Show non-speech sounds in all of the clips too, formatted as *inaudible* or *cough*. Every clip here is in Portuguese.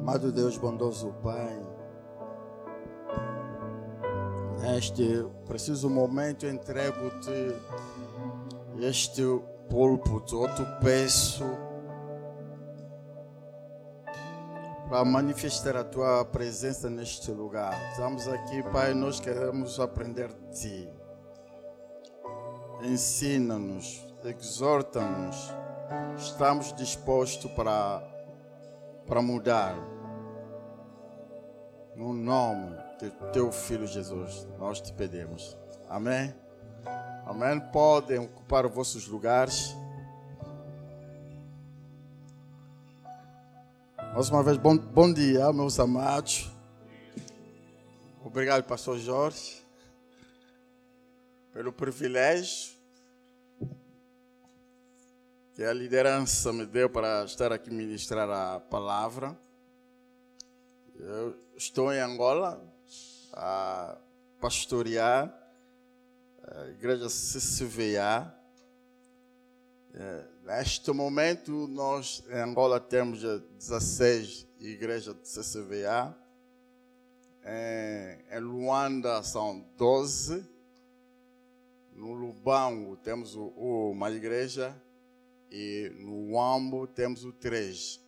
Amado Deus bondoso Pai, neste preciso momento entrego-te este púlpito, te peço para manifestar a tua presença neste lugar. Estamos aqui, Pai, nós queremos aprender de ti. Ensina-nos, exorta-nos. Estamos dispostos para, para mudar. No nome de teu Filho Jesus, nós te pedimos. Amém? Amém? Podem ocupar os vossos lugares. Mais uma vez, bom, bom dia, meus amados. Obrigado, Pastor Jorge, pelo privilégio que a liderança me deu para estar aqui ministrar a palavra. Eu estou em Angola a pastorear a igreja CCVA. É, neste momento, nós em Angola temos 16 igrejas de CCVA. Em, Luanda são 12. No Lubango temos uma igreja. E no Uambo temos o 3.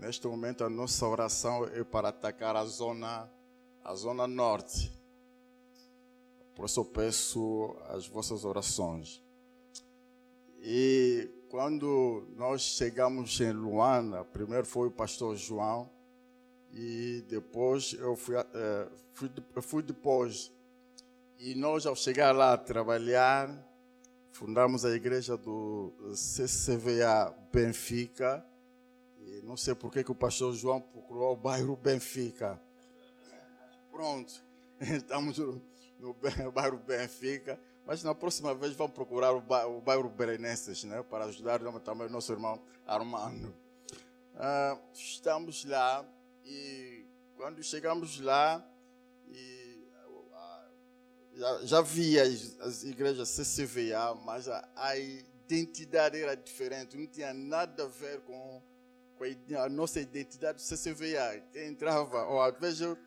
Neste momento, a nossa oração é para atacar a zona, a zona norte. Por isso eu peço as vossas orações. E quando nós chegamos em Luanda, primeiro foi o pastor João, e depois eu fui, é, fui, fui depois. E nós, ao chegar lá a trabalhar, fundamos a igreja do CCVA Benfica. Não sei por que, o pastor João procurou o bairro Benfica. Pronto, *laughs* estamos no, bairro Benfica. Mas na próxima vez vamos procurar o, bairro, Berenenses, né? Para ajudar também o nosso irmão Armando. Uh, estamos lá e quando chegamos lá, e, uh, já, já via as, as, igrejas CCVA, mas a, a, identidade era diferente, não tinha nada a ver com a, nossa identidade CCVA. Quem entrava, ou às vezes eu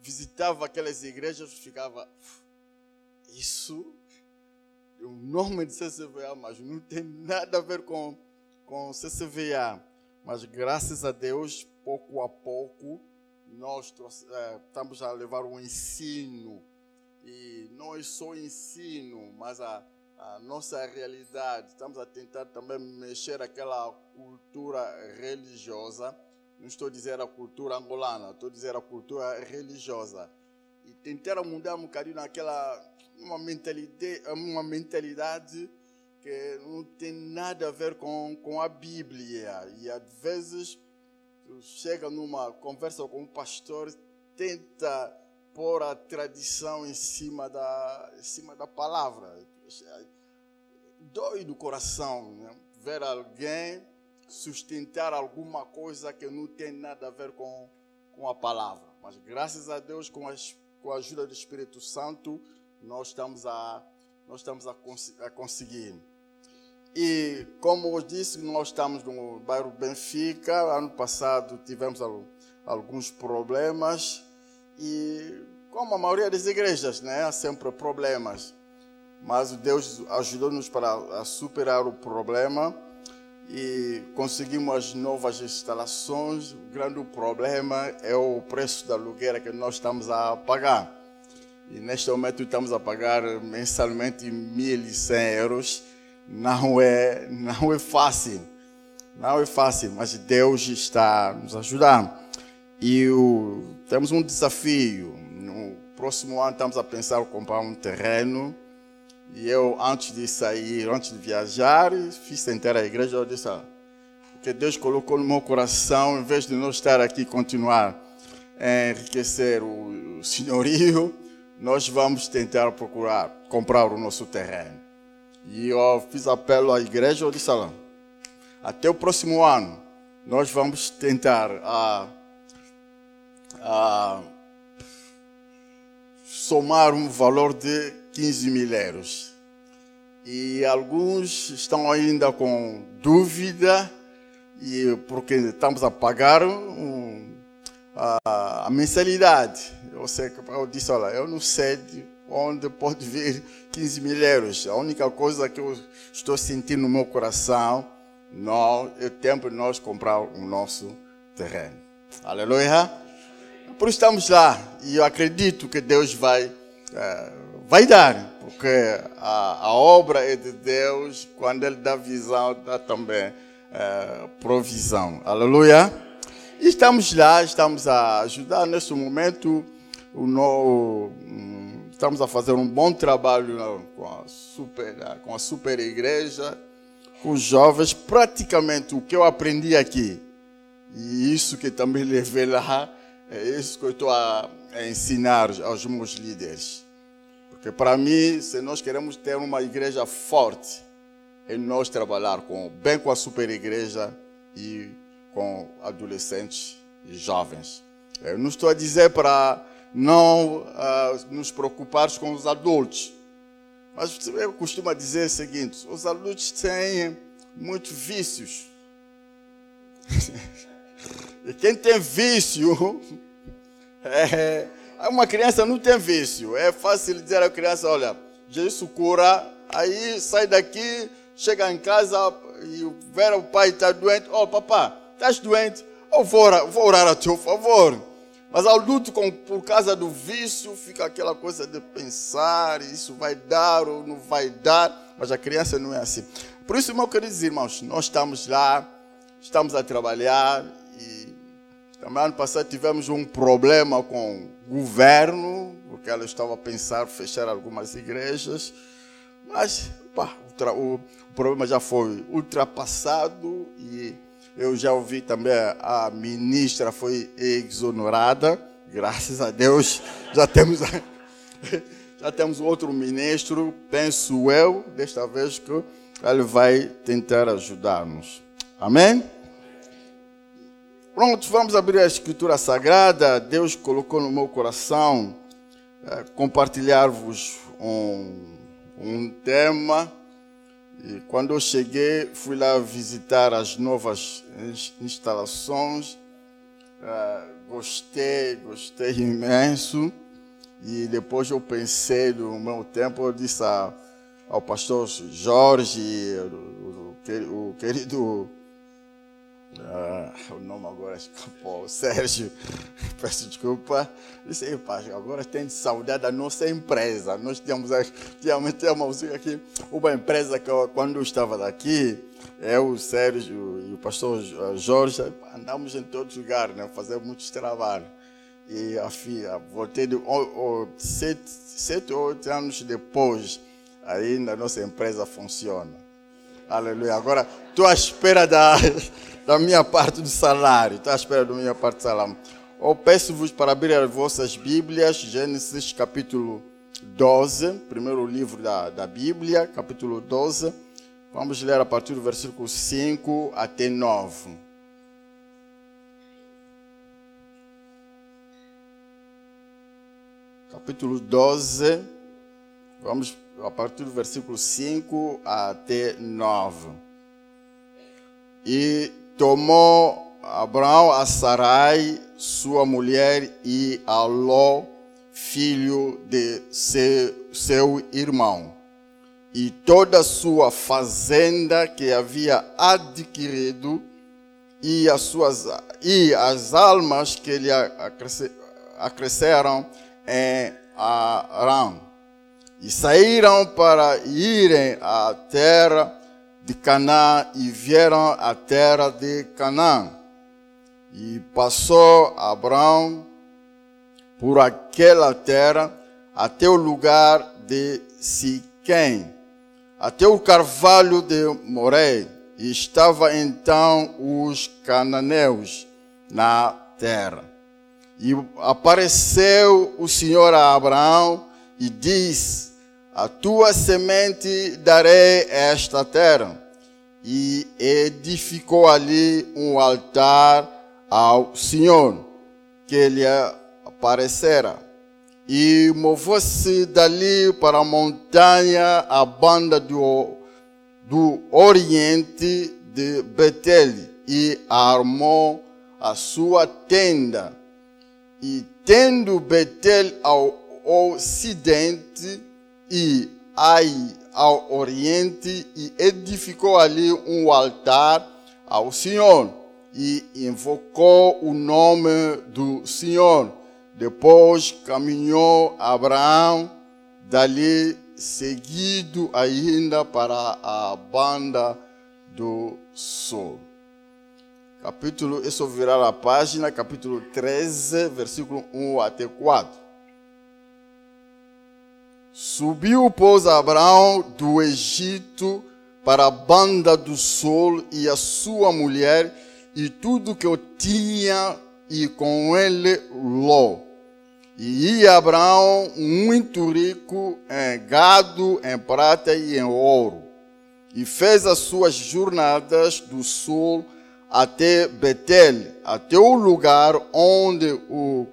visitava aquelas igrejas, ficava, isso o nome de CCVA, mas não tem nada a ver com, com CCVA. Mas graças a Deus, pouco a pouco, nós é, estamos a levar um ensino. E não é só ensino, mas a, a nossa realidade. Estamos a tentar também mexer aquela cultura religiosa. Não estou a dizer a cultura angolana, estou a dizer a cultura religiosa. E tentar mudar um bocadinho naquela uma mentalidade, uma mentalidade que não tem nada a ver com, com a Bíblia. E às vezes tu chega numa conversa com um pastor, tenta pôr a tradição em cima da, em cima da palavra. Dói do coração né? ver alguém sustentar alguma coisa que não tem nada a ver com, com a palavra. Mas graças a Deus, com, as, com a ajuda do Espírito Santo, nós estamos a, nós estamos a, cons a conseguir. E como eu disse, nós estamos no bairro Benfica. Ano passado tivemos alguns problemas e como a maioria das igrejas, né, há sempre problemas. Mas Deus ajudou-nos para superar o problema e conseguimos as novas instalações. O grande problema é o preço da aluguel que nós estamos a pagar. E neste momento estamos a pagar mensalmente 1.100 euros. Não é, não é fácil. Não é fácil, mas Deus está nos ajudando. E o, temos um desafio. No próximo ano estamos a pensar em comprar um terreno. E eu, antes de sair, antes de viajar, fiz sentar a igreja. Eu disse: ah, que Deus colocou no meu coração, em vez de nós estar aqui continuar a enriquecer o, senhorio, *laughs* nós vamos tentar procurar comprar o nosso terreno. E eu fiz apelo à igreja, eu disse lá, até o próximo ano, nós vamos tentar a, a somar um valor de 15 mil euros. E alguns estão ainda com dúvida, e porque estamos a pagar um, a, a mensalidade. Eu, sei, eu disse, olha, eu não sei de onde pode vir 15 mil euros. A única coisa que eu estou sentindo no meu coração nós, é tempo de nós comprar o nosso terreno. Aleluia. Por isso estamos lá e eu acredito que Deus vai, é, vai dar, porque a, a, obra é de Deus, quando Ele dá visão, dá também é, provisão. Aleluia. E estamos lá, estamos a ajudar neste momento, o no, estamos a fazer um bom trabalho com a super, com a super igreja com os jovens praticamente o que eu aprendi aqui. E isso que também levei lá, é isso que eu estou a, a ensinar aos meus líderes. Porque para mim, se nós queremos ter uma igreja forte, é nós trabalhar com, bem com a super igreja e com adolescentes e jovens. Eu não estou a dizer para não uh, nos preocupar com os adultos. Mas eu costumo dizer o seguinte: os adultos têm muitos vícios. *laughs* e quem tem vício, *laughs* é, uma criança não tem vício. É fácil dizer à criança: olha, Jesus cura, aí sai daqui, chega em casa e ver o pai está doente. Oh, papá, estás doente? Eu vou orar, vou orar a teu favor. Mas ao luto com, por causa do vício, fica aquela coisa de pensar, isso vai dar ou não vai dar, mas a criança não é assim. Por isso, meus queridos irmãos, nós estamos lá, estamos a trabalhar e também ano passado tivemos um problema com o governo, porque ela estava a pensar fechar algumas igrejas, mas o, o problema já foi ultrapassado e eu já ouvi também a ministra foi exonerada, graças a Deus. Já temos *laughs* já temos outro ministro, penso eu, desta vez que ele vai tentar ajudar-nos. Amém? Pronto, vamos abrir a Escritura Sagrada. Deus colocou no meu coração é, compartilhar-vos um, um tema e quando eu cheguei, fui lá visitar as novas instalações. Uh, gostei, gostei imenso. E depois eu pensei no meu tempo, eu disse a, ao pastor Jorge, o, o, o querido ah, o nome agora escapou. *laughs* Sérgio, peço desculpa. Disse, pai, agora tem saudade da nossa empresa. Nós tínhamos, tínhamos, tínhamos aqui uma empresa que quando eu estava daqui, eu, o Sérgio e o pastor Jorge, andamos em todos os lugares, né, fazer muitos trabalhos. E a filha, voltei de, oh, oh, sete, sete ou oito anos depois, ainda a nossa empresa funciona. Aleluia. Agora, estou à espera da da minha parte do salário. Está à espera da minha parte do salário. Eu peço-vos para abrir as vossas Bíblias, Gênesis capítulo 12, primeiro livro da, da Bíblia, capítulo 12. Vamos ler a partir do versículo 5 até 9. Capítulo 12, vamos a partir do versículo 5 até 9. E tomou Abraão a Sarai, sua mulher, e a Ló, filho de seu, seu irmão, e toda a sua fazenda que havia adquirido, e as, suas, e as almas que lhe acresceram em Arã. E saíram para irem à terra de Canaã e vieram à terra de Canaã. E passou Abraão por aquela terra até o lugar de Siquém, até o carvalho de Moré. E estava então os cananeus na terra. E apareceu o Senhor a Abraão e disse: a tua semente darei esta terra. E edificou ali um altar ao Senhor, que lhe aparecera. E moveu-se dali para a montanha, a banda do, do oriente de Betel, e armou a sua tenda. e tendo Betel ao ocidente e Ai ao oriente, e edificou ali um altar ao Senhor e invocou o nome do Senhor. Depois caminhou Abraão dali seguido ainda para a banda do sol. Capítulo, isso virar a página, capítulo 13, versículo 1 até 4. Subiu, pois, Abraão do Egito para a banda do sol e a sua mulher e tudo que eu tinha e com ele Ló. E Abraão muito rico em gado, em prata e em ouro. E fez as suas jornadas do sul até Betel, até o lugar onde o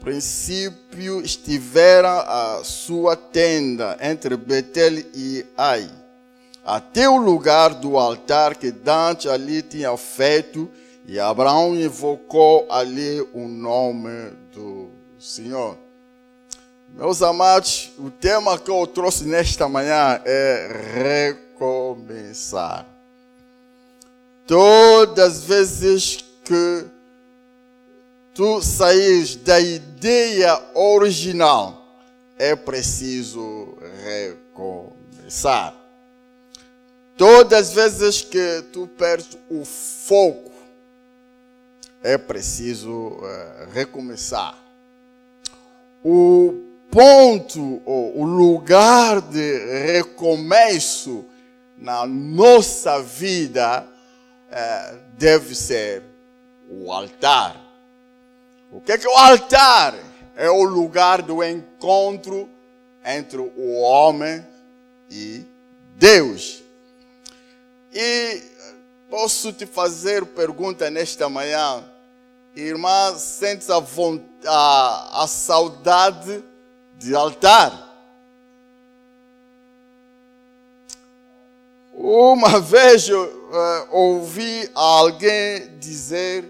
princípio estivera a sua tenda, entre Betel e Ai, até o lugar do altar que Dante ali tinha feito, e Abraão invocou ali o nome do Senhor. Meus amados, o tema que eu trouxe nesta manhã é recomeçar. Todas as vezes que tu saís da ideia original, é preciso recomeçar. Todas as vezes que tu perdes o foco, é preciso uh, recomeçar o ponto, o lugar de recomeço na nossa vida é, deve ser o altar. O que é, que é o altar? É o lugar do encontro entre o homem e Deus. E posso te fazer pergunta nesta manhã irmã, sentes a, a, a saudade de altar? Uma vez eu, uh, ouvi alguém dizer: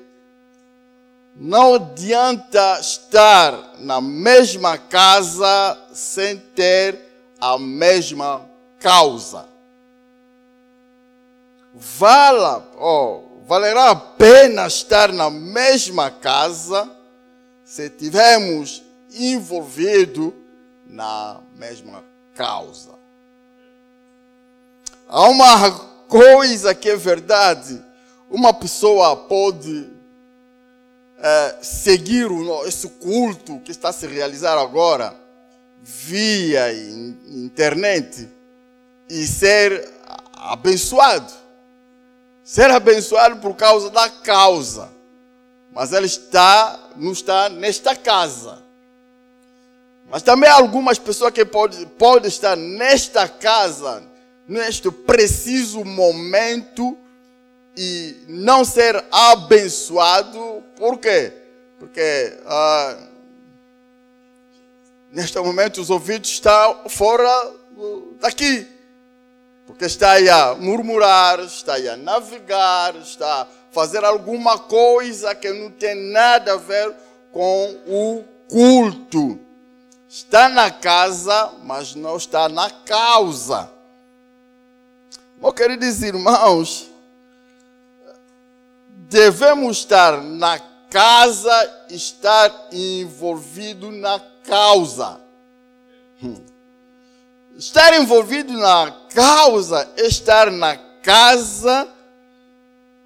não adianta estar na mesma casa sem ter a mesma causa. Vala, oh, valerá a pena estar na mesma casa se tivermos envolvido na mesma causa. Há uma coisa que é verdade. Uma pessoa pode é, seguir o, esse culto que está a se realizar agora via internet e ser abençoado ser abençoado por causa da causa. Mas ele está, não está nesta casa. Mas também há algumas pessoas que podem pode estar nesta casa, neste preciso momento, e não ser abençoado. Por quê? Porque ah, neste momento os ouvidos estão fora daqui. Porque está aí a murmurar, está aí a navegar, está a fazer alguma coisa que não tem nada a ver com o culto. Está na casa, mas não está na causa. Meus queridos irmãos, devemos estar na casa, estar envolvido na causa. Hum. Estar envolvido na causa, estar na casa,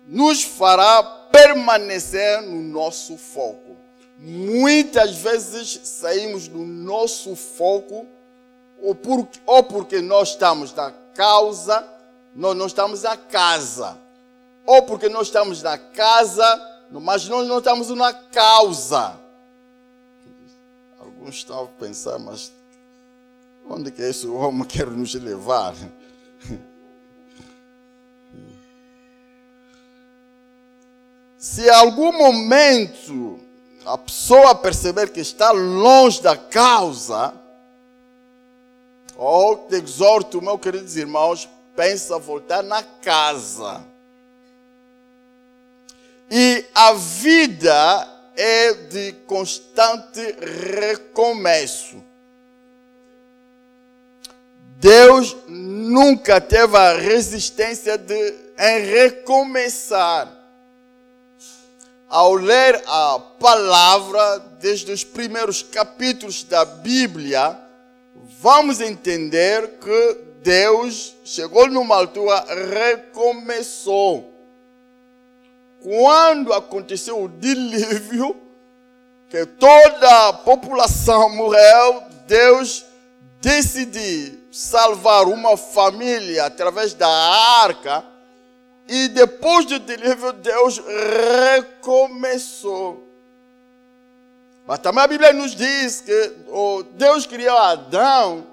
nos fará permanecer no nosso foco. Muitas vezes saímos do nosso foco, ou, por, ou porque nós estamos na causa, nós não estamos na casa. Ou porque nós estamos na casa, mas nós não estamos na causa. Alguns estão a pensar, mas Onde que esse homem quer nos levar? Se algum momento a pessoa perceber que está longe da causa, ou te exorto, meus queridos irmãos, pensa voltar na casa. E a vida é de constante recomeço. Deus nunca teve a resistência de em recomeçar. Ao ler a palavra desde os primeiros capítulos da Bíblia, vamos entender que Deus chegou numa altura, recomeçou. Quando aconteceu o dilúvio, que toda a população morreu, Deus decidiu salvar uma família através da arca. E depois do dilúvio, Deus recomeçou. Mas também a Bíblia nos diz que Deus criou Adão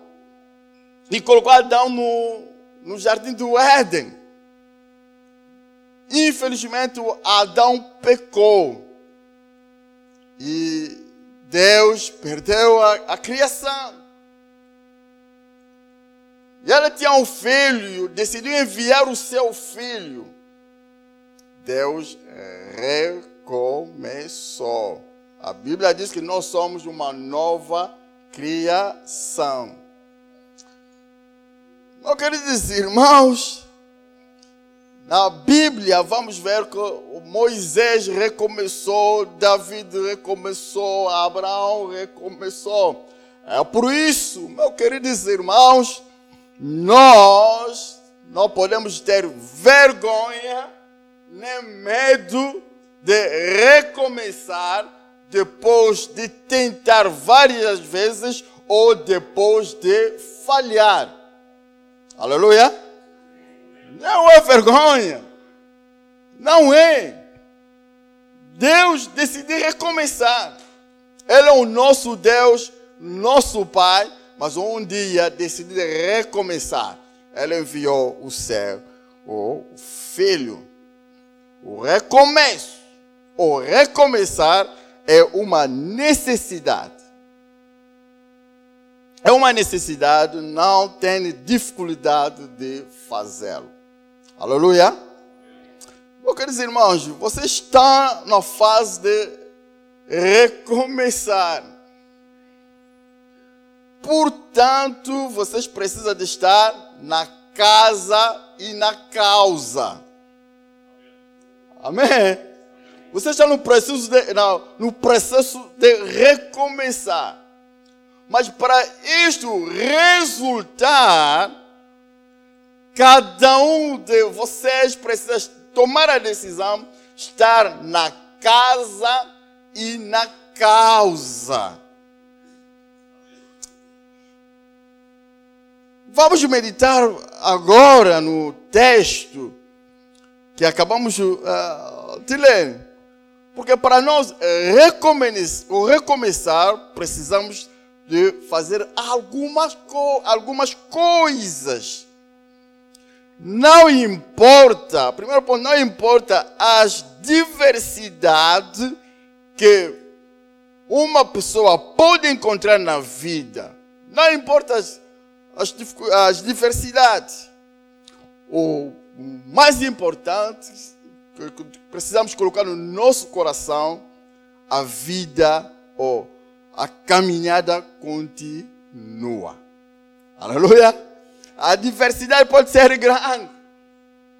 e colocou Adão no, no jardim do Éden. Infelizmente, Adão pecou. E Deus perdeu a, a criação. E ela tinha um filho, decidiu enviar o seu filho. Deus recomeçou. A Bíblia diz que nós somos uma nova criação. Eu quero dizer, irmãos, na Bíblia vamos ver que Moisés recomeçou, David recomeçou, Abraão recomeçou. É por isso, meu queridos irmãos, nós não podemos ter vergonha nem medo de recomeçar depois de tentar várias vezes ou depois de falhar. Aleluia. Não é vergonha. Não é. Deus decidiu recomeçar. Ele é o nosso Deus, nosso Pai, mas um dia decidiu recomeçar. Ele enviou o céu, o Filho. O recomeço, o recomeçar é uma necessidade. É uma necessidade, não tem dificuldade de fazê-lo. Aleluia. Meus queridos irmãos, você está na fase de recomeçar. Portanto, vocês precisam de estar na casa e na causa. Amém? Você está no processo de, no processo de recomeçar. Mas para isto resultar, cada um de vocês precisa tomar a decisão, estar na casa e na causa. Vamos meditar agora no texto que acabamos uh, de ler. Porque para nós recomeçar, precisamos de fazer algumas, algumas coisas. Não importa, primeiro ponto, não importa as diversidades que uma pessoa pode encontrar na vida. Não importa as, as, as diversidades. O mais importante que precisamos colocar no nosso coração a vida ou a caminhada continua. Aleluia! A diversidade pode ser grande,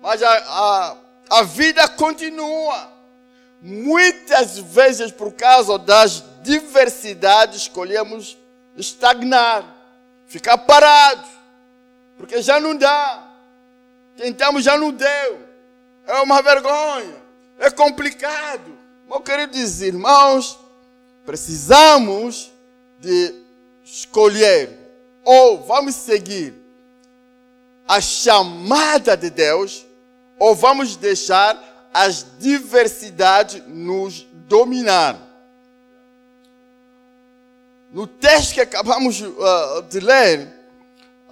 mas a, a, a vida continua. Muitas vezes, por causa das diversidades, escolhemos estagnar, ficar parados, porque já não dá. Tentamos, já não deu. É uma vergonha. É complicado. Mas eu quero dizer, irmãos, precisamos de escolher ou vamos seguir a chamada de Deus ou vamos deixar as diversidades nos dominar. No texto que acabamos uh, de ler,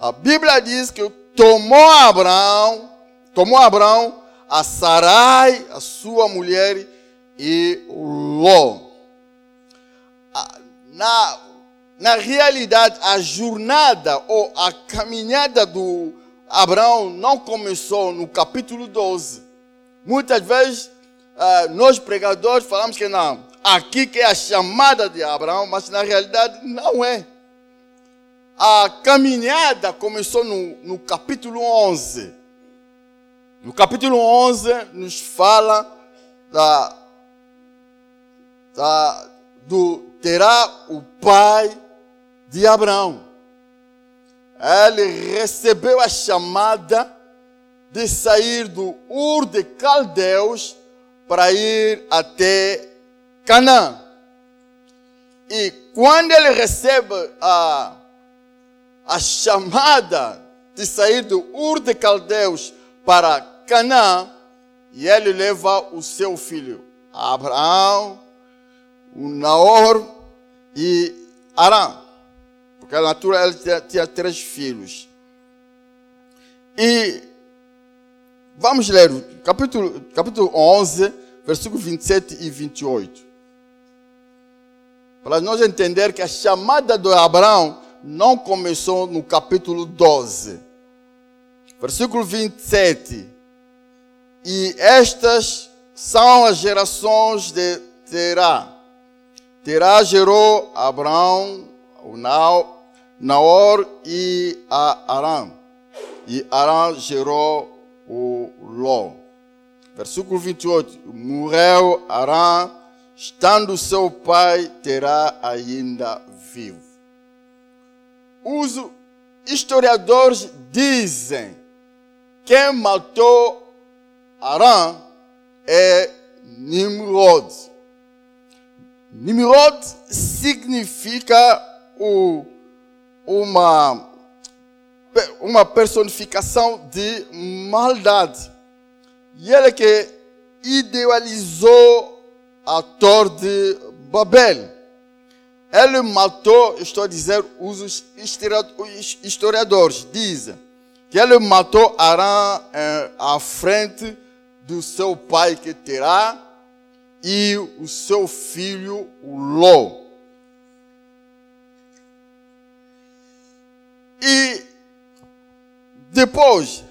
a Bíblia diz que tomou Abraão, tomou Abraão a Sarai, a sua mulher, e Ló. Na, na realidade, a jornada ou a caminhada do Abraão não começou no capítulo 12. Muitas vezes, uh, nós pregadores falamos que não. aqui que é a chamada de Abraão, mas na realidade não é. A caminhada começou no, no capítulo 11. No capítulo 11 nos fala da, da, do terá o pai de Abraão. Ele recebeu a chamada de sair do Ur de Caldeus para ir até Canaã. E quando ele recebe a, a chamada de sair do Ur de Caldeus para Canaã, e ele leva o seu filho, Abraão, o Naor e Arã. Porque a natura ele tinha, três filhos. E vamos ler capítulo, capítulo 11, versículo 27 e 28. Para nós entender que a chamada de Abraão não começou no capítulo 12. Versículo 27. E estas são as gerações de Terá. Terá gerou Abraão, o Naor e a Arã. E Arã gerou o Ló. Versículo 28. Morreu Arã, estando seu pai Terá ainda vivo. Os historiadores dizem quem matou Arã é Nimrod. Nimrod significa o, uma, uma personificação de maldade. E ele que idealizou a Torre de Babel. Ele matou, estou a dizer, os historiadores dizem que ele matou Arã eh, à frente do seu pai que terá e o seu filho, Ló. E depois,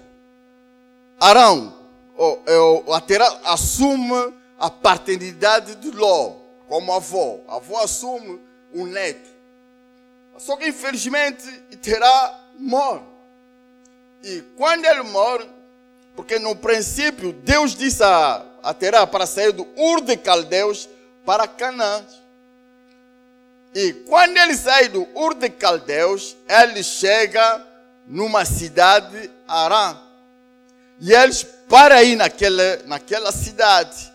Arão, terá, assume a paternidade de Ló como avô. A avó assume o neto. Só que infelizmente terá morre. E quando ele morre, porque no princípio Deus disse a, a Terá para sair do Ur de Caldeus para Canaã. E quando ele sai do Ur de Caldeus, ele chega numa cidade Arã. E eles param aí naquela, naquela cidade.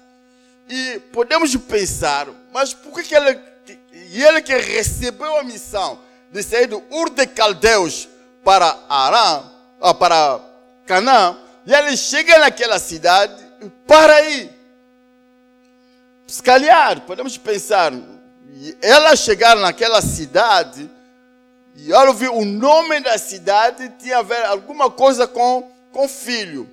E podemos pensar, mas por que, que ele, e ele que recebeu a missão de sair do Ur de Caldeus para Arã, ah, para Canaã, e ele chega naquela cidade e para aí. Se calhar, podemos pensar, ela chegar naquela cidade e ela ouvir o nome da cidade tinha a ver alguma coisa com, com filho.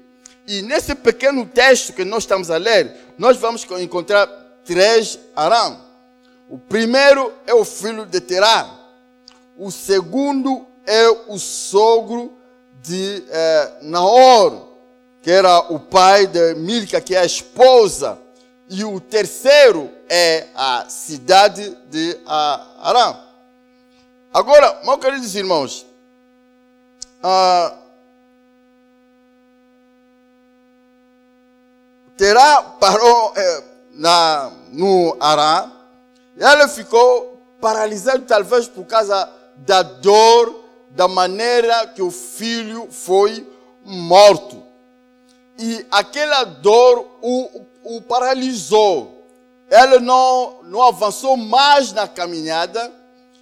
E nesse pequeno texto que nós estamos a ler, nós vamos encontrar três Arão. O primeiro é o filho de Terá. O segundo é o sogro de eh, Naor que era o pai de Milca, que é a esposa. E o terceiro é a cidade de Arã. Agora, meus queridos irmãos, ah, Terá parou eh, na, no Arã, ela ficou paralisada, talvez por causa da dor, da maneira que o filho foi morto e aquela dor o, o paralisou. Ele não, não avançou mais na caminhada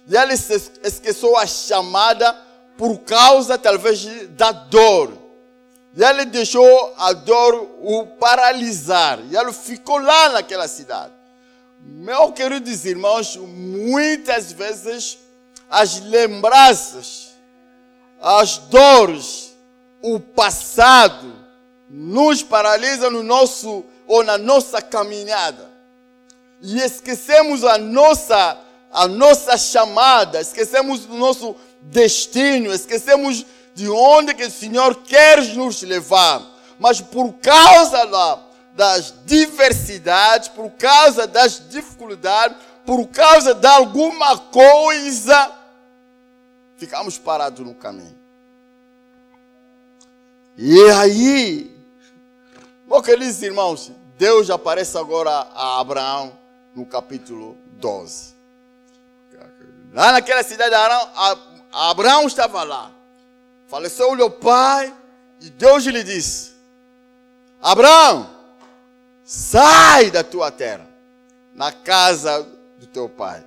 e ele se esqueceu a chamada por causa, talvez, da dor. E ele deixou a dor o paralisar. E ele ficou lá naquela cidade. Meus queridos irmãos, muitas vezes as lembranças, as dores, o passado, nos paralisa no nosso ou na nossa caminhada. E esquecemos a nossa a nossa chamada, esquecemos do nosso destino, esquecemos de onde que o Senhor quer nos levar. Mas por causa da, das diversidades, por causa das dificuldades, por causa de alguma coisa, ficamos parados no caminho. E aí, meus queridos irmãos, Deus aparece agora a Abraão no capítulo 12. Lá naquela cidade de Abraão, Abraão estava lá. Faleceu o meu pai e Deus lhe disse: Abraão, sai da tua terra, na casa do teu pai.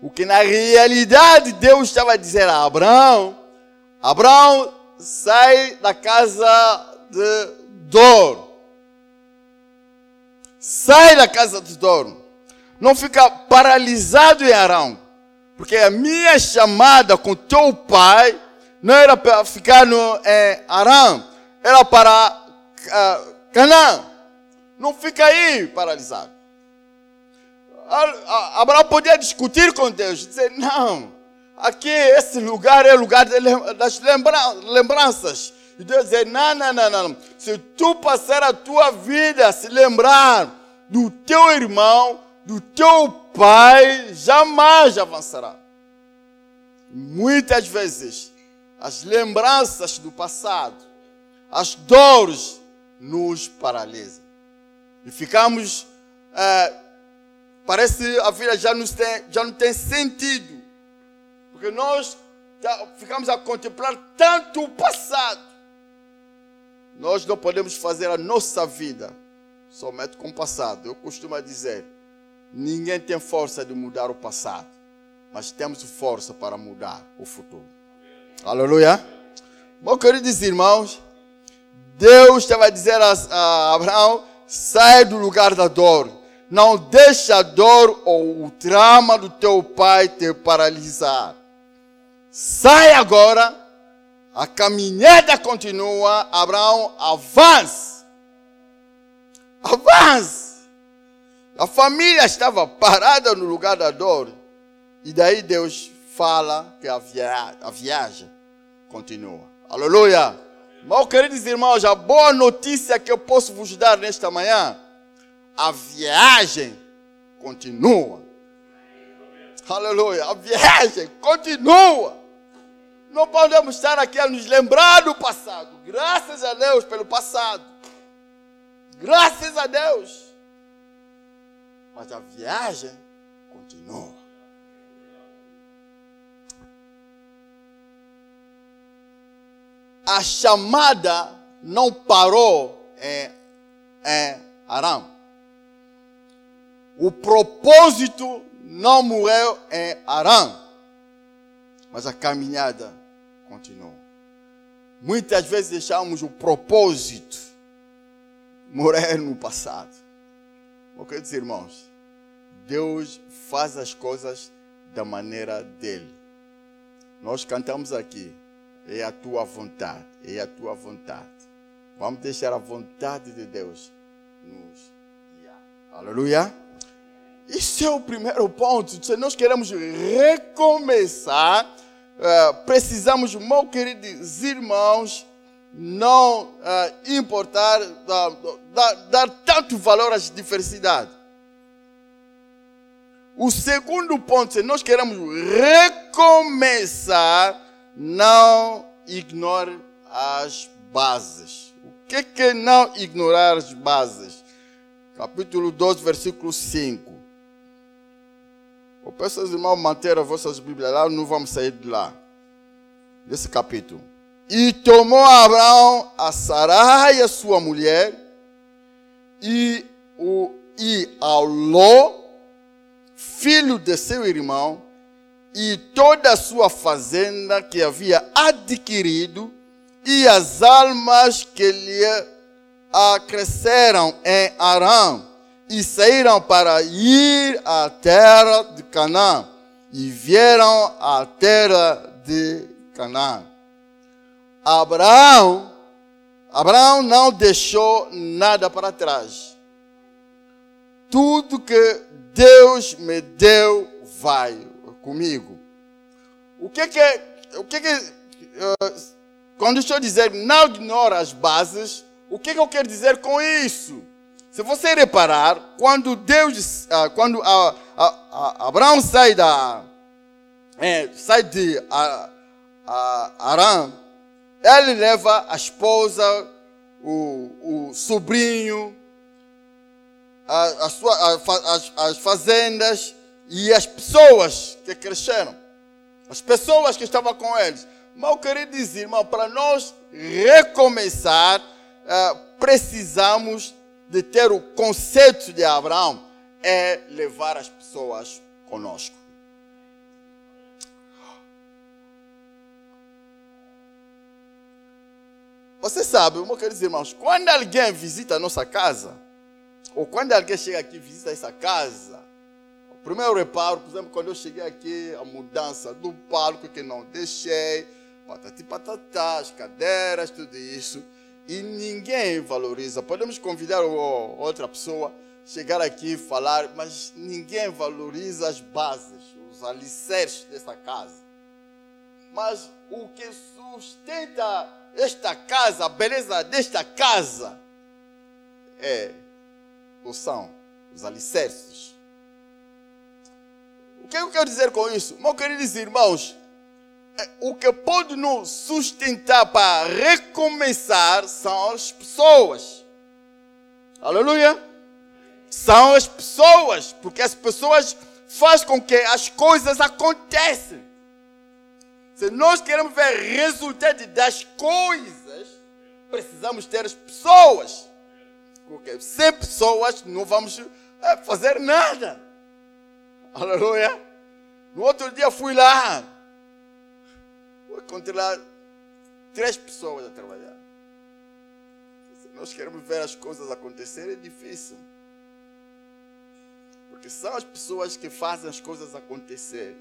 O que na realidade Deus estava dizer a Abraão: Abraão, sai da casa de Dor. Sai da casa de Dor. Não fica paralisado em Arão. Porque a minha chamada com teu pai não era para ficar no é, Arão, era para uh, Canaã. Não fica aí paralisado. Abraão podia discutir com Deus, dizer: não, aqui esse lugar é lugar das lembranças. E Deus dizer: não, não, não, não. Se tu passar a tua vida a se lembrar do teu irmão, do teu pai, jamais avançará. Muitas vezes, as lembranças do passado, as dores, nos paralisam. E ficamos é, Parece a vida já, nos tem, já não tem sentido. Porque nós ficamos a contemplar tanto o passado. Nós não podemos fazer a nossa vida somente com o passado. Eu costumo dizer: ninguém tem força de mudar o passado, mas temos força para mudar o futuro. Aleluia. Meus queridos irmãos, Deus estava a dizer a Abraão: sai do lugar da dor não deixa a dor ou o trauma do teu pai te paralisar. Sai agora. A caminhada continua. Abraão, avance. Avance. A família estava parada no lugar da dor. E daí Deus fala que a, via a viagem continua. Aleluia. Meus queridos irmãos, a boa notícia que eu posso vos dar nesta manhã a viagem continua. Aleluia, a viagem continua. Não podemos estar aqui a nos lembrar do passado. Graças a Deus pelo passado. Graças a Deus. Mas a viagem continua. A chamada não parou em, em Arão. O propósito não morreu em Arã, mas a caminhada continua. Muitas vezes deixamos o propósito morrer no passado. O que dizer, irmãos? Deus faz as coisas da maneira dele. Nós cantamos aqui, é a tua vontade, é a tua vontade. Vamos deixar a vontade de Deus nos guiar. Aleluia. Isso é o primeiro ponto. Se nós queremos recomeçar, uh, precisamos, meus queridos irmãos, não uh, importar, dar, dar tanto valor às diversidades. O segundo ponto, se nós queremos recomeçar, não ignore as bases. O que é, que é não ignorar as bases? Capítulo 12, versículo 5. Eu peço aos irmãos manter as vossas Bíblias lá, não vamos sair de lá. Desse capítulo. E tomou Abraão a Sarai, a sua mulher, e, o, e ao Ló, filho de seu irmão, e toda a sua fazenda que havia adquirido, e as almas que lhe acresceram em Arão e saíram para ir à terra de Canaã e vieram à terra de Canaã. Abraão, Abraão não deixou nada para trás. Tudo que Deus me deu vai comigo. O que que, o que, que uh, quando estou dizendo não ignora as bases, o que, que eu quero dizer com isso? Se você reparar, quando Deus, ah, quando a Abraão sai da, é, sai de a, Arã, ele leva a esposa, o, o sobrinho, a, a sua, as, as fazendas e as pessoas que cresceram, as pessoas que estavam com eles. Mas eu queria dizer, irmão, para nós recomeçar, uh, precisamos de ter o conceito de Abraão, é levar as pessoas conosco. Você sabe, meus queridos irmãos, quando alguém visita a nossa casa, ou quando alguém chega aqui e visita essa casa, o primeiro reparo, por exemplo, quando eu cheguei aqui, a mudança do palco que não deixei, patati patatá, as cadeiras, tudo isso e ninguém valoriza. Podemos convidar outra pessoa chegar aqui e falar, mas ninguém valoriza as bases, os alicerces dessa casa. Mas o que sustenta esta casa, a beleza desta casa, é ou são os alicerces. O que eu quero dizer com isso? Meus queridos irmãos, é, o que pode nos sustentar para recomeçar são as pessoas. Aleluia! São as pessoas, porque as pessoas fazem com que as coisas aconteçam. Se nós queremos ver resultado das coisas, precisamos ter as pessoas. Porque sem pessoas não vamos é, fazer nada. Aleluia! No outro dia fui lá, encontrei lá três pessoas a trabalhar. Se nós queremos ver as coisas acontecerem, é difícil. Porque são as pessoas que fazem as coisas acontecer,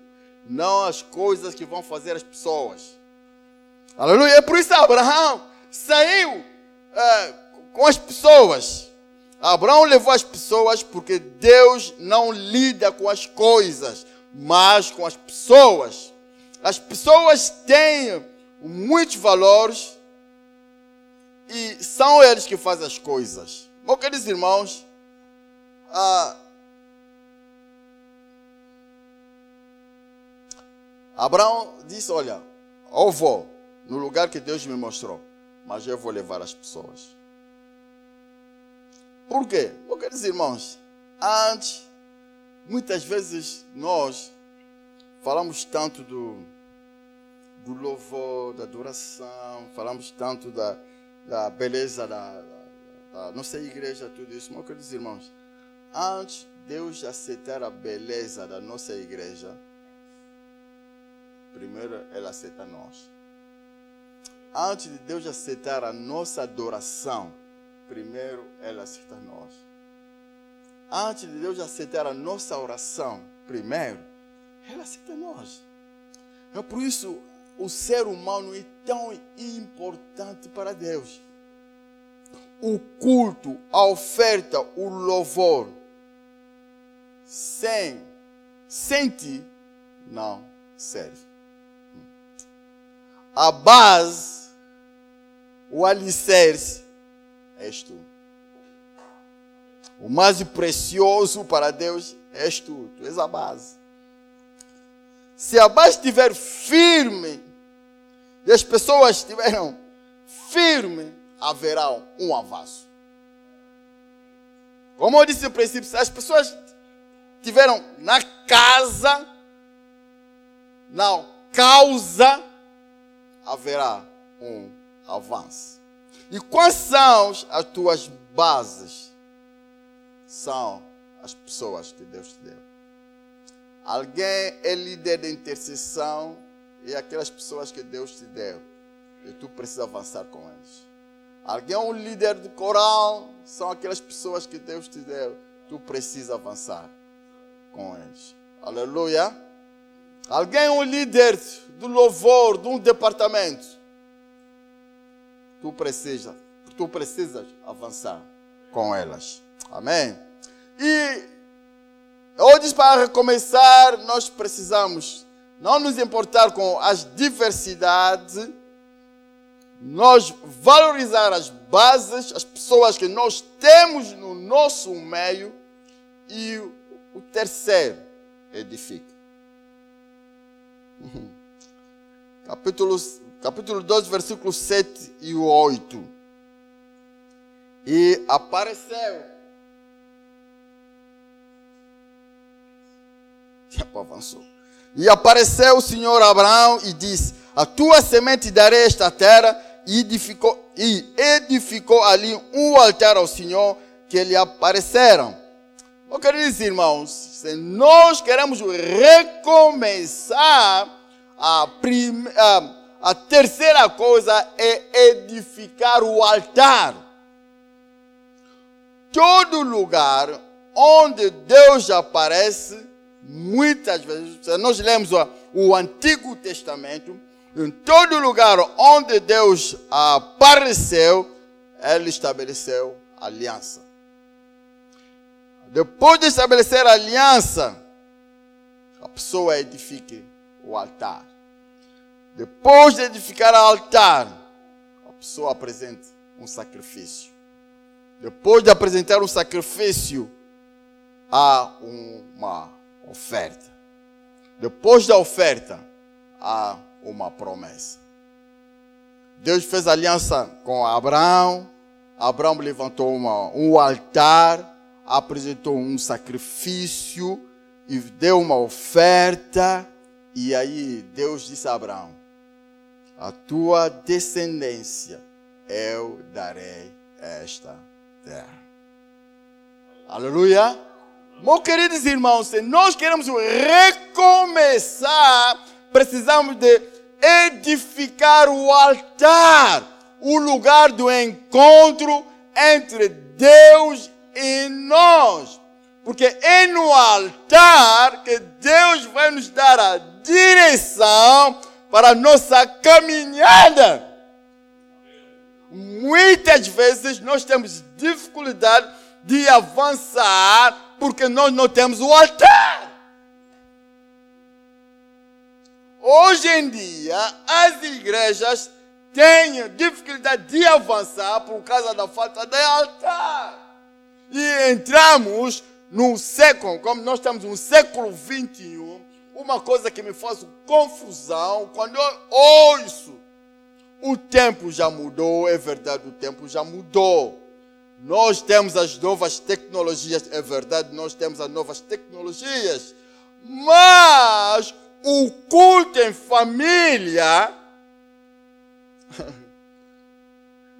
não as coisas que vão fazer as pessoas. Aleluia. É por isso Abraão saiu é, com as pessoas. Abraão levou as pessoas porque Deus não lida com as coisas, mas com as pessoas. As pessoas têm muitos valores e são eles que fazem as coisas. Meus queridos irmãos, ah, Abraão disse: Olha, eu vou no lugar que Deus me mostrou, mas eu vou levar as pessoas. Por quê? Queridos irmãos, antes, muitas vezes nós falamos tanto do, do louvor, da adoração, falamos tanto da, da beleza da, da, da nossa igreja, tudo isso. Meus queridos irmãos, antes Deus aceitar a beleza da nossa igreja, primeiro Ele aceita nós. Antes de Deus aceitar a nossa adoração, primeiro Ele aceita nós. Antes de Deus aceitar a nossa oração, primeiro, Ele aceita nós. É por isso o ser humano é tão importante para Deus. O culto, a oferta, o louvor, sem, sem ti, não serve. A base, o alicerce, és tu. O mais precioso para Deus és tu, tu és a base. Se a base estiver firme, e as pessoas estiveram firmes, haverá um avanço. Como eu disse no princípio, se as pessoas tiveram na casa, na causa, haverá um avanço. E quais são as tuas bases? São as pessoas que Deus te deu. Alguém é líder de intercessão e aquelas pessoas que Deus te deu. E tu precisa avançar com eles. Alguém é um líder do coral, são aquelas pessoas que Deus te deu. Tu precisa avançar com eles. Aleluia. Alguém é um líder do louvor, de um departamento. Tu precisa, tu precisas avançar com elas. Amém. E hoje para recomeçar, nós precisamos não nos importar com as diversidades nós valorizar as bases, as pessoas que nós temos no nosso meio e o terceiro, edifica. Capítulo, capítulo 12, versículos 7 e 8. E apareceu. Tempo avançou. E apareceu o Senhor Abraão e disse: A tua semente darei esta terra. E edificou, e edificou ali um altar ao Senhor que lhe apareceram. Oh, queridos irmãos, se nós queremos recomeçar, a, a terceira coisa é edificar o altar. Todo lugar onde Deus aparece, muitas vezes, se nós lemos o Antigo Testamento, em todo lugar onde Deus apareceu, Ele estabeleceu aliança. Depois de estabelecer a aliança, a pessoa edifica o altar. Depois de edificar o altar, a pessoa apresenta um sacrifício. Depois de apresentar um sacrifício, há uma oferta. Depois da oferta, há uma promessa. Deus fez aliança com Abraão. Abraão levantou uma, um altar, apresentou um sacrifício e deu uma oferta. E aí Deus disse a Abraão: A tua descendência eu darei esta terra. Aleluia. Meus queridos irmãos, se nós queremos recomeçar, precisamos de edificar o altar, o lugar do encontro entre Deus e nós. Porque é no altar que Deus vai nos dar a direção para a nossa caminhada. Muitas vezes nós temos dificuldade de avançar porque nós não temos o altar. Hoje em dia, as igrejas têm dificuldade de avançar por causa da falta de altar. E entramos num século, como nós estamos no século 21, uma coisa que me faz confusão, quando eu ouço, o tempo já mudou, é verdade, o tempo já mudou. Nós temos as novas tecnologias, é verdade, nós temos as novas tecnologias, mas o culto em família *laughs*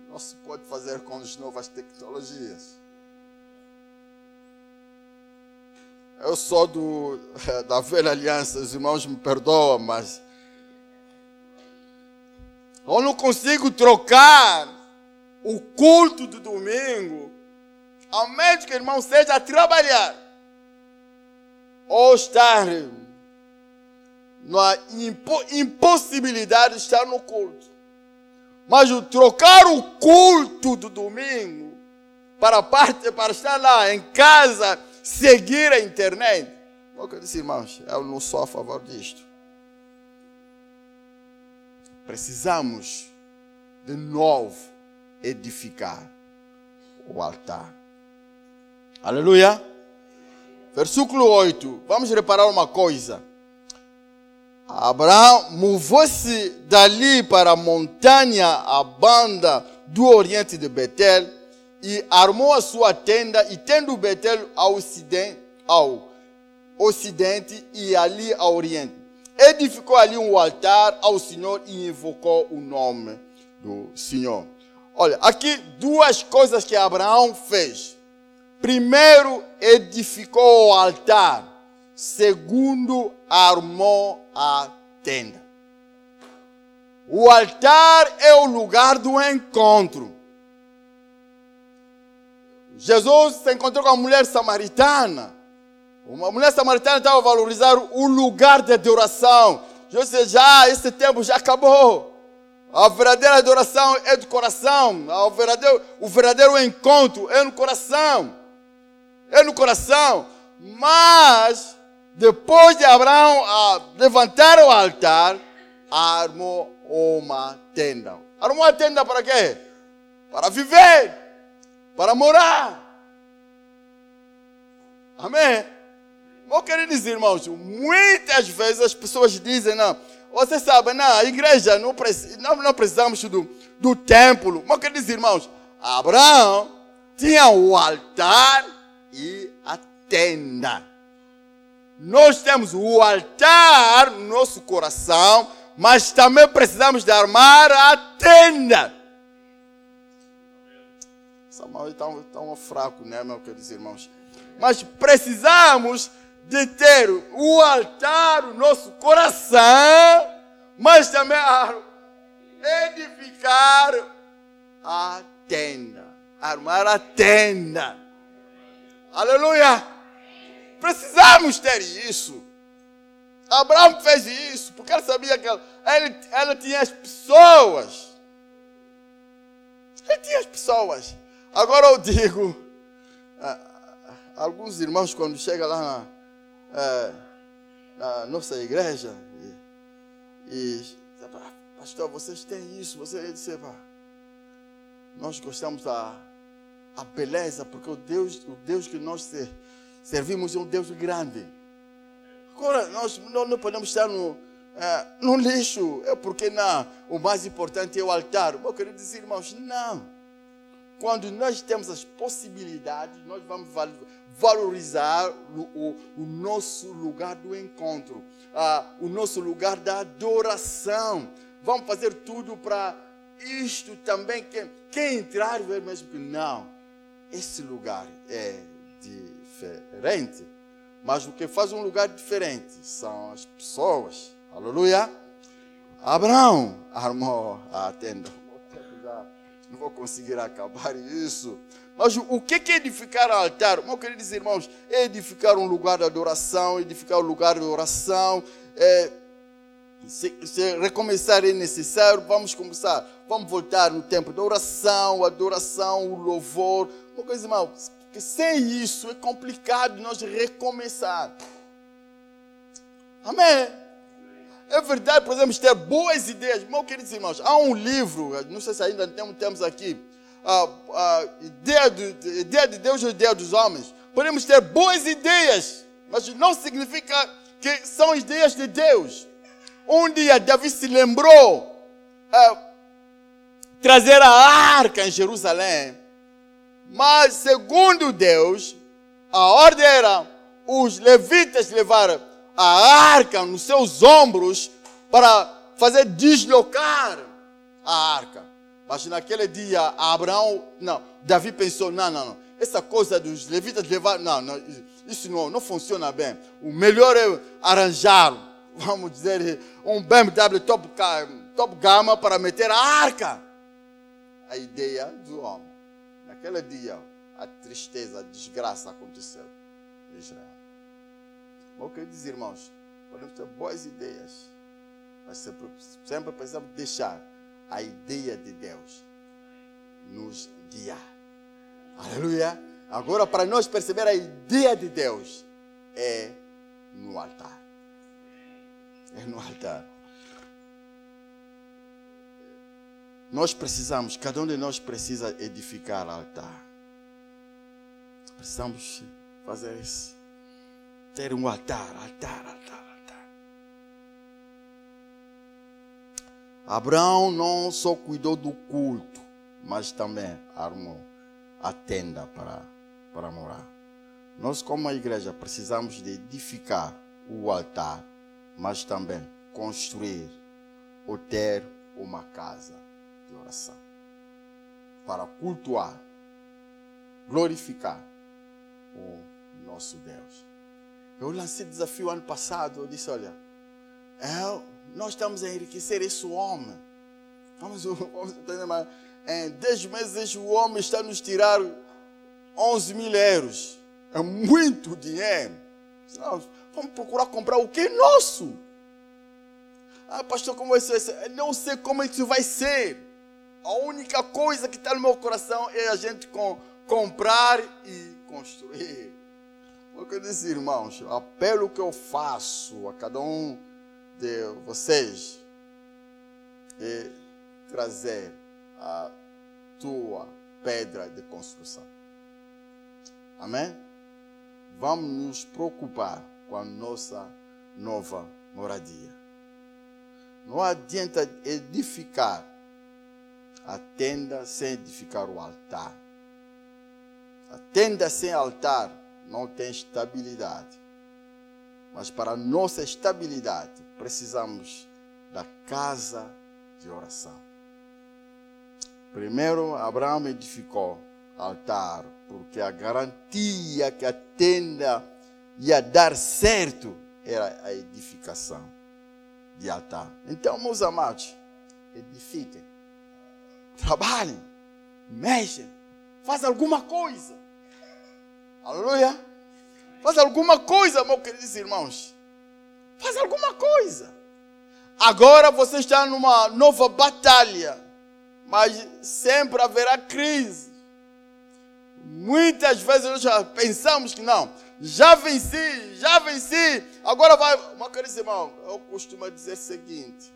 não se pode fazer com as novas tecnologias. Eu sou do, *laughs* da velha aliança, os irmãos me perdoam, mas eu não consigo trocar o culto do domingo, ao menos que o irmão seja a trabalhar ou estar na impossibilidade de estar no culto. Mas o trocar o culto do domingo para, parte, para estar lá em casa, seguir a internet. Como eu disse, irmãos, eu não sou a favor disto. Precisamos de novo edificar o altar. Aleluia. Versículo 8. Vamos reparar uma coisa. Abraão moveu-se dali para a montanha, a banda do oriente de Betel, e armou a sua tenda, e tendo Betel ao ocidente, ao ocidente e ali ao oriente. Edificou ali um altar ao Senhor e invocou o nome do Senhor. Olha, aqui duas coisas que Abraão fez. Primeiro, edificou o altar. Segundo, armou a tenda. O altar é o lugar do encontro. Jesus se encontrou com a mulher samaritana. Uma mulher samaritana estava a valorizar o lugar de adoração. Jesus disse, já, esse tempo já acabou. A verdadeira adoração é do coração. O verdadeiro, o verdadeiro encontro é no coração. É no coração. Mas depois de Abraão levantar o altar, armou uma tenda. Arrumou a tenda para quê? Para viver, para morar. Amém? Meus queridos irmãos, muitas vezes as pessoas dizem, não, você sabe, não, a igreja não, não, precisamos do, do templo. Meus queridos irmãos, Abraão tinha o altar e a tenda. Nós temos o altar no nosso coração, mas também precisamos de armar a tenda. Samuel está tão fraco, né, meus queridos irmãos? Mas precisamos de ter o altar no nosso coração, mas também edificar a tenda, armar a tenda. Aleluia! Precisamos ter isso. Abraão fez isso, porque ele sabia que ele, ele tinha as pessoas. Ele tinha as pessoas. Agora eu digo, alguns irmãos quando chegam lá na, é, na nossa igreja e, e pastor, vocês têm isso, você disse, nós gostamos da a beleza, porque o Deus, o Deus que nós servimos é um Deus grande. Agora, nós não, podemos estar no, é, no lixo, é porque não, o mais importante é o altar. Eu queria dizer, irmãos, não. Quando nós temos as possibilidades, nós vamos valorizar o, o, o nosso lugar do encontro, ah, o nosso lugar da adoração. Vamos fazer tudo para isto também. Quem, quem entrar ver mesmo que não, esse lugar é diferente. Mas o que faz um lugar diferente são as pessoas. Aleluia. Abraão armou a tenda. Não vou conseguir acabar isso. Mas o que é edificar altar? Meu queridos irmãos, é edificar um lugar de adoração, edificar um lugar de oração. É, se, se, recomeçar é necessário, vamos começar. Vamos voltar no tempo da oração, adoração, o louvor. Uma coisa, irmão, porque sem isso é complicado nós recomeçar. Amém? É verdade, podemos ter boas ideias. Meus queridos irmãos, há um livro, não sei se ainda temos aqui, a, a ideia, de, ideia de Deus a ideia dos homens. Podemos ter boas ideias, mas não significa que são ideias de Deus. Um dia Davi se lembrou uh, trazer a arca em Jerusalém, mas segundo Deus, a ordem era os levitas levar a arca nos seus ombros para fazer deslocar a arca. Mas naquele dia, Abraão, não, Davi pensou: não, não, não, essa coisa dos levitas levar, não, não isso não, não funciona bem. O melhor é arranjar, vamos dizer, um BMW top, top gama para meter a arca. A ideia do homem. Naquele dia, a tristeza, a desgraça aconteceu em Israel. O que diz, irmãos? Podemos ter boas ideias, mas sempre, sempre precisamos deixar a ideia de Deus nos guiar. Aleluia. Agora, para nós perceber a ideia de Deus, é no altar. É no altar. Nós precisamos, cada um de nós precisa edificar altar. Precisamos fazer isso. Ter um altar, altar, altar. Abraão não só cuidou do culto, mas também armou a tenda para, para morar. Nós, como a igreja, precisamos de edificar o altar, mas também construir ou ter uma casa de oração para cultuar, glorificar o nosso Deus. Eu lancei desafio ano passado, eu disse, olha, eu nós estamos a enriquecer esse homem. Vamos, *laughs* vamos entender mais. Em 10 meses, o homem está nos tirar 11 mil euros. É muito dinheiro. Nós vamos procurar comprar o que é nosso. Ah, pastor, como vai ser? Não sei como isso vai ser. A única coisa que está no meu coração é a gente com, comprar e construir. O que eu disse, irmãos, apelo que eu faço a cada um de vocês é trazer a tua pedra de construção. Amém? Vamos nos preocupar com a nossa nova moradia. Não adianta edificar a tenda sem edificar o altar. A tenda sem altar não tem estabilidade. Mas para nossa estabilidade, precisamos da casa de oração. Primeiro, Abraão edificou altar, porque a garantia que a tenda ia dar certo era a edificação de altar. Então, meus amados, edifiquem, trabalhem, mexem, faz alguma coisa. Aleluia. Faz alguma coisa, meus queridos irmãos. Faz alguma coisa. Agora você está numa nova batalha, mas sempre haverá crise. Muitas vezes nós já pensamos que não, já venci, já venci, agora vai. Meu querido irmão, eu costumo dizer o seguinte: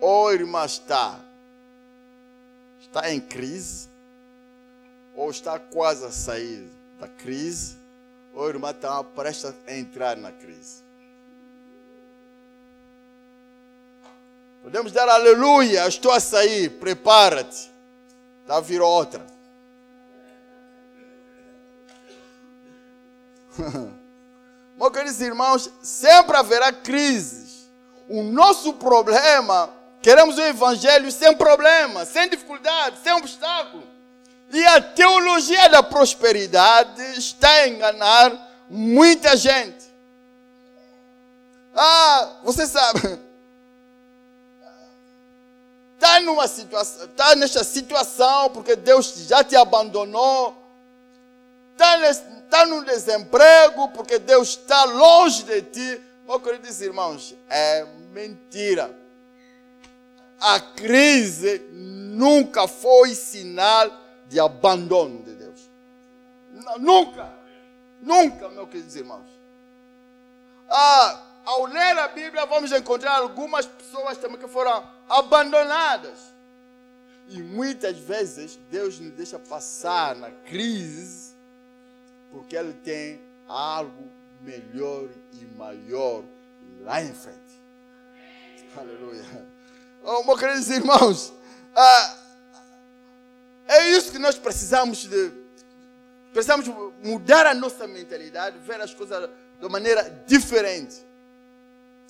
ou irmã está, está em crise, ou está quase a sair da crise, ou irmã está prestes a entrar na crise. Podemos dar aleluia, estou a sair, prepara-te. Está a vir outra. *laughs* Meus queridos irmãos, sempre haverá crises. O nosso problema, queremos o evangelho sem problema, sem dificuldade, sem obstáculo. E a teologia da prosperidade está a enganar muita gente. Ah, você sabe, está numa situação, está nesta situação porque Deus já te abandonou, está no desemprego porque Deus está longe de ti. Meus queridos irmãos, é mentira. A crise nunca foi sinal de abandono de Deus. Nunca. Nunca, meus queridos irmãos. Ah, ao ler a Bíblia, vamos encontrar algumas pessoas também que foram abandonadas. E muitas vezes Deus nos deixa passar na crise porque Ele tem algo melhor e maior lá em frente. Aleluia. Oh, meus queridos irmãos, ah, que nós precisamos de. Precisamos mudar a nossa mentalidade, ver as coisas de maneira diferente.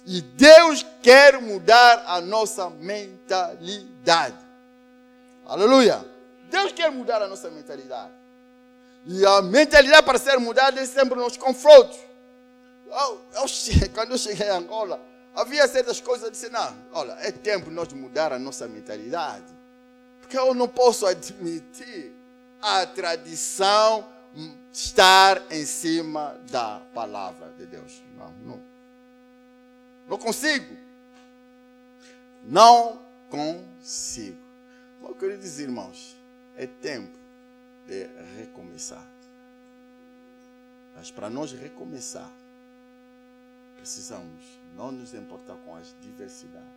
E Deus quer mudar a nossa mentalidade. Aleluia. Deus quer mudar a nossa mentalidade. E a mentalidade para ser mudada é sempre nos confrontos. Eu, eu, *laughs* quando eu cheguei a Angola, havia certas coisas, eu disse, não, olha, é tempo nós mudar a nossa mentalidade. Porque eu não posso admitir a tradição estar em cima da palavra de Deus. Não, não. Não consigo. Não consigo. Meus queridos irmãos, é tempo de recomeçar. Mas para nós recomeçar, precisamos não nos importar com as diversidades.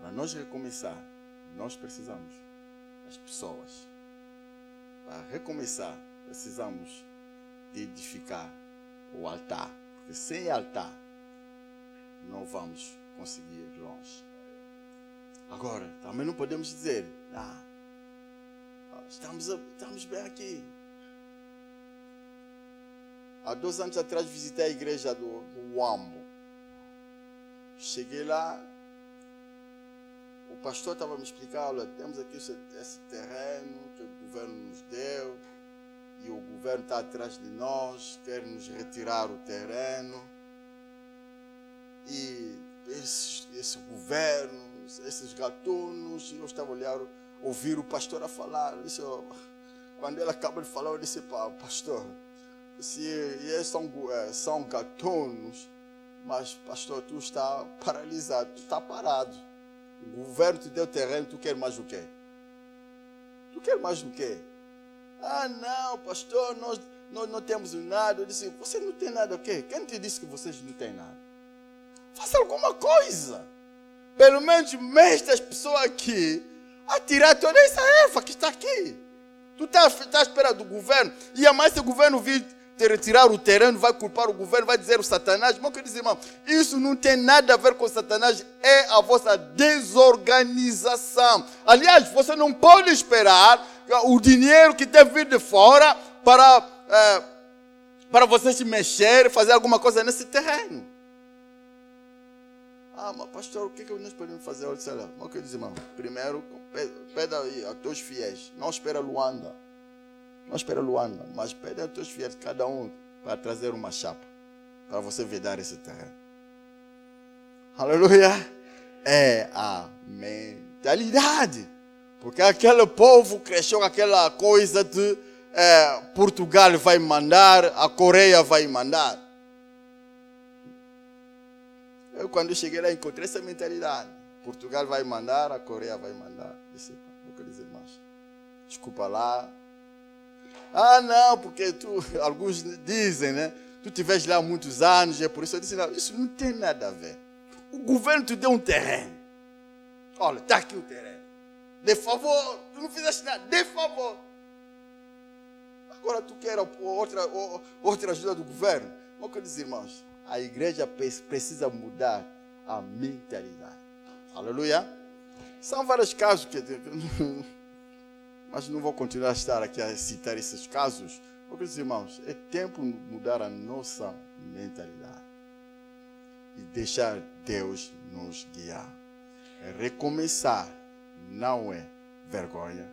Para nós recomeçar, nós precisamos das pessoas. Para recomeçar, precisamos de edificar o altar. Porque sem altar, não vamos conseguir ir longe. Agora, também não podemos dizer, ah, Estamos, estamos bem aqui. Há dois anos atrás visitei a igreja do, do Uambo. Cheguei lá, o pastor estava me explicando, olha, temos aqui esse, esse terreno que o governo nos deu, e o governo está atrás de nós, quer nos retirar o terreno. E esse, esse governo, esses gatunos, eu estava olhando ouvir o pastor a falar. Disse, oh, quando ele acaba de falar, eu disse, pastor, se eles são, é, são gatunos, mas pastor, tu está paralisado, tu está parado. O governo te deu terreno, tu quer mais o quê? Tu quer mais o quê? Ah, não, pastor, nós, nós não temos nada. Eu disse, você não tem nada o quê? Quem te disse que vocês não têm nada? Faça alguma coisa. pelo menos mestre as pessoas aqui a tirar toda essa erva que está aqui. Tu estás tá à espera do governo, e a mais se o governo vir retirar o terreno, vai culpar o governo, vai dizer o Satanás. Meu querido irmão, isso não tem nada a ver com Satanás, é a vossa desorganização. Aliás, você não pode esperar o dinheiro que deve vir de fora para, é, para você se mexer, fazer alguma coisa nesse terreno. Ah, mas pastor, o que, que nós podemos fazer? Olha, meu querido irmão, primeiro, pede a teus fiéis, não espera Luanda. Não espera Luanda, mas pede a teus fiéis, cada um, para trazer uma chapa, para você vedar esse terreno. Aleluia! É a mentalidade. Porque aquele povo cresceu com aquela coisa de é, Portugal vai mandar, a Coreia vai mandar. Eu, quando cheguei lá, encontrei essa mentalidade. Portugal vai mandar, a Coreia vai mandar. Disse, aqueles irmãos, desculpa lá. Ah, não, porque tu, *laughs* alguns dizem, né? Tu tiveste lá muitos anos, é por isso eu disse, não, isso não tem nada a ver. O governo te deu um terreno. Olha, está aqui o terreno. De favor, tu não fizeste nada, de favor. Agora tu quer outra, outra ajuda do governo? Como que eu disse, irmãos? A igreja precisa mudar a mentalidade. Aleluia. São vários casos que. *laughs* Mas não vou continuar a estar aqui a citar esses casos. Porque, irmãos, é tempo de mudar a nossa mentalidade. E deixar Deus nos guiar. É recomeçar não é vergonha.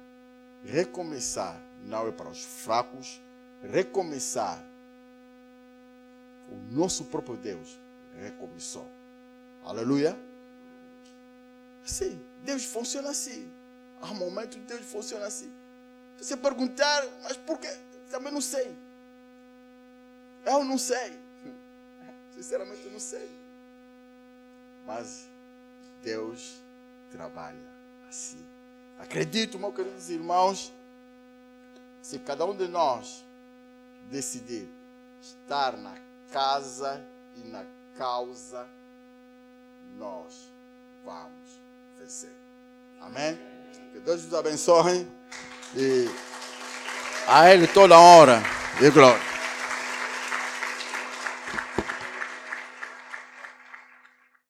Recomeçar não é para os fracos. Recomeçar o nosso próprio Deus recomeçou. Aleluia. Sim, Deus funciona assim. Há momentos Deus funciona assim. Você perguntar, mas por quê? Também não sei. Eu não sei. *laughs* Sinceramente, eu não sei. Mas Deus trabalha assim. Acredito, meus queridos irmãos, se cada um de nós decidir estar na casa e na causa, nós vamos vencer. Amém? Que Deus nos abençoe e a Ele toda honra e glória.